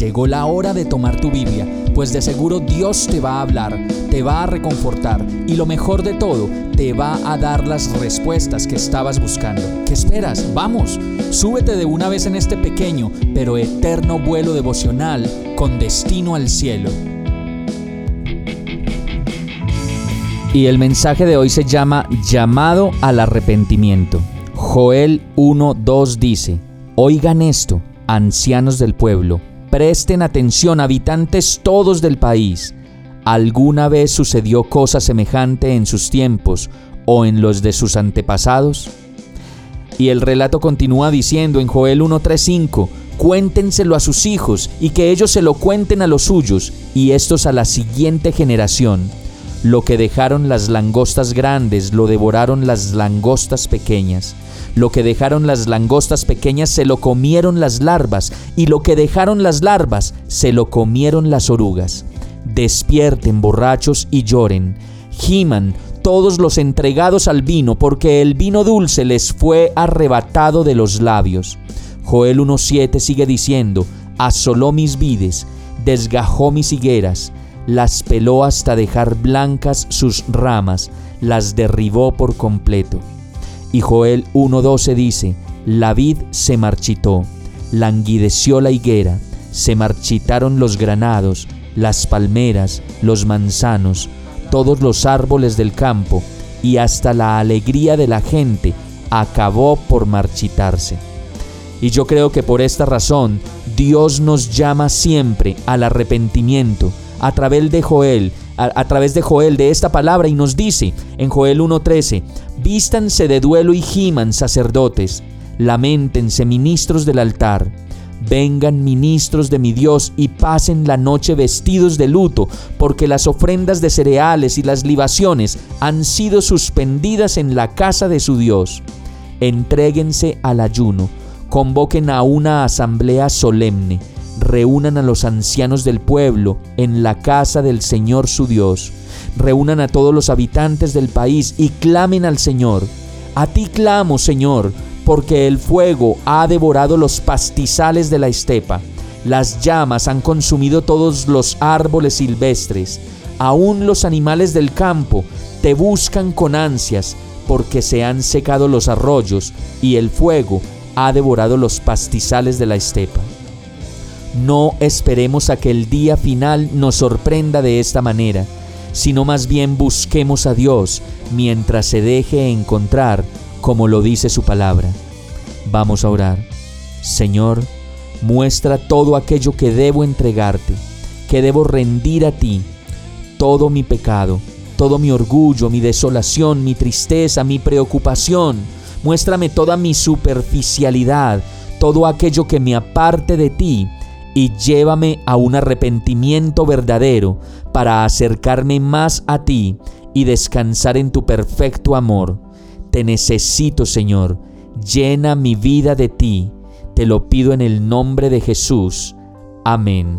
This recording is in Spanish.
Llegó la hora de tomar tu Biblia, pues de seguro Dios te va a hablar, te va a reconfortar y lo mejor de todo, te va a dar las respuestas que estabas buscando. ¿Qué esperas? Vamos, súbete de una vez en este pequeño pero eterno vuelo devocional con destino al cielo. Y el mensaje de hoy se llama Llamado al arrepentimiento. Joel 1.2 dice, Oigan esto, ancianos del pueblo, Presten atención, habitantes todos del país. ¿Alguna vez sucedió cosa semejante en sus tiempos o en los de sus antepasados? Y el relato continúa diciendo en Joel 1.3.5, cuéntenselo a sus hijos y que ellos se lo cuenten a los suyos y estos a la siguiente generación. Lo que dejaron las langostas grandes lo devoraron las langostas pequeñas. Lo que dejaron las langostas pequeñas se lo comieron las larvas, y lo que dejaron las larvas se lo comieron las orugas. Despierten borrachos y lloren. Giman todos los entregados al vino, porque el vino dulce les fue arrebatado de los labios. Joel 1.7 sigue diciendo, asoló mis vides, desgajó mis higueras, las peló hasta dejar blancas sus ramas, las derribó por completo. Y Joel 1.12 dice, la vid se marchitó, languideció la higuera, se marchitaron los granados, las palmeras, los manzanos, todos los árboles del campo, y hasta la alegría de la gente acabó por marchitarse. Y yo creo que por esta razón Dios nos llama siempre al arrepentimiento a través de Joel, a, través de Joel, de esta palabra, y nos dice en Joel 1.13, vístanse de duelo y giman sacerdotes, lamentense ministros del altar, vengan ministros de mi Dios y pasen la noche vestidos de luto, porque las ofrendas de cereales y las libaciones han sido suspendidas en la casa de su Dios. Entréguense al ayuno, convoquen a una asamblea solemne reúnan a los ancianos del pueblo en la casa del Señor su Dios. Reúnan a todos los habitantes del país y clamen al Señor. A ti clamo, Señor, porque el fuego ha devorado los pastizales de la estepa. Las llamas han consumido todos los árboles silvestres. Aún los animales del campo te buscan con ansias, porque se han secado los arroyos y el fuego ha devorado los pastizales de la estepa. No esperemos a que el día final nos sorprenda de esta manera, sino más bien busquemos a Dios mientras se deje encontrar, como lo dice su palabra. Vamos a orar. Señor, muestra todo aquello que debo entregarte, que debo rendir a ti, todo mi pecado, todo mi orgullo, mi desolación, mi tristeza, mi preocupación. Muéstrame toda mi superficialidad, todo aquello que me aparte de ti y llévame a un arrepentimiento verdadero para acercarme más a ti y descansar en tu perfecto amor. Te necesito, Señor. Llena mi vida de ti. Te lo pido en el nombre de Jesús. Amén.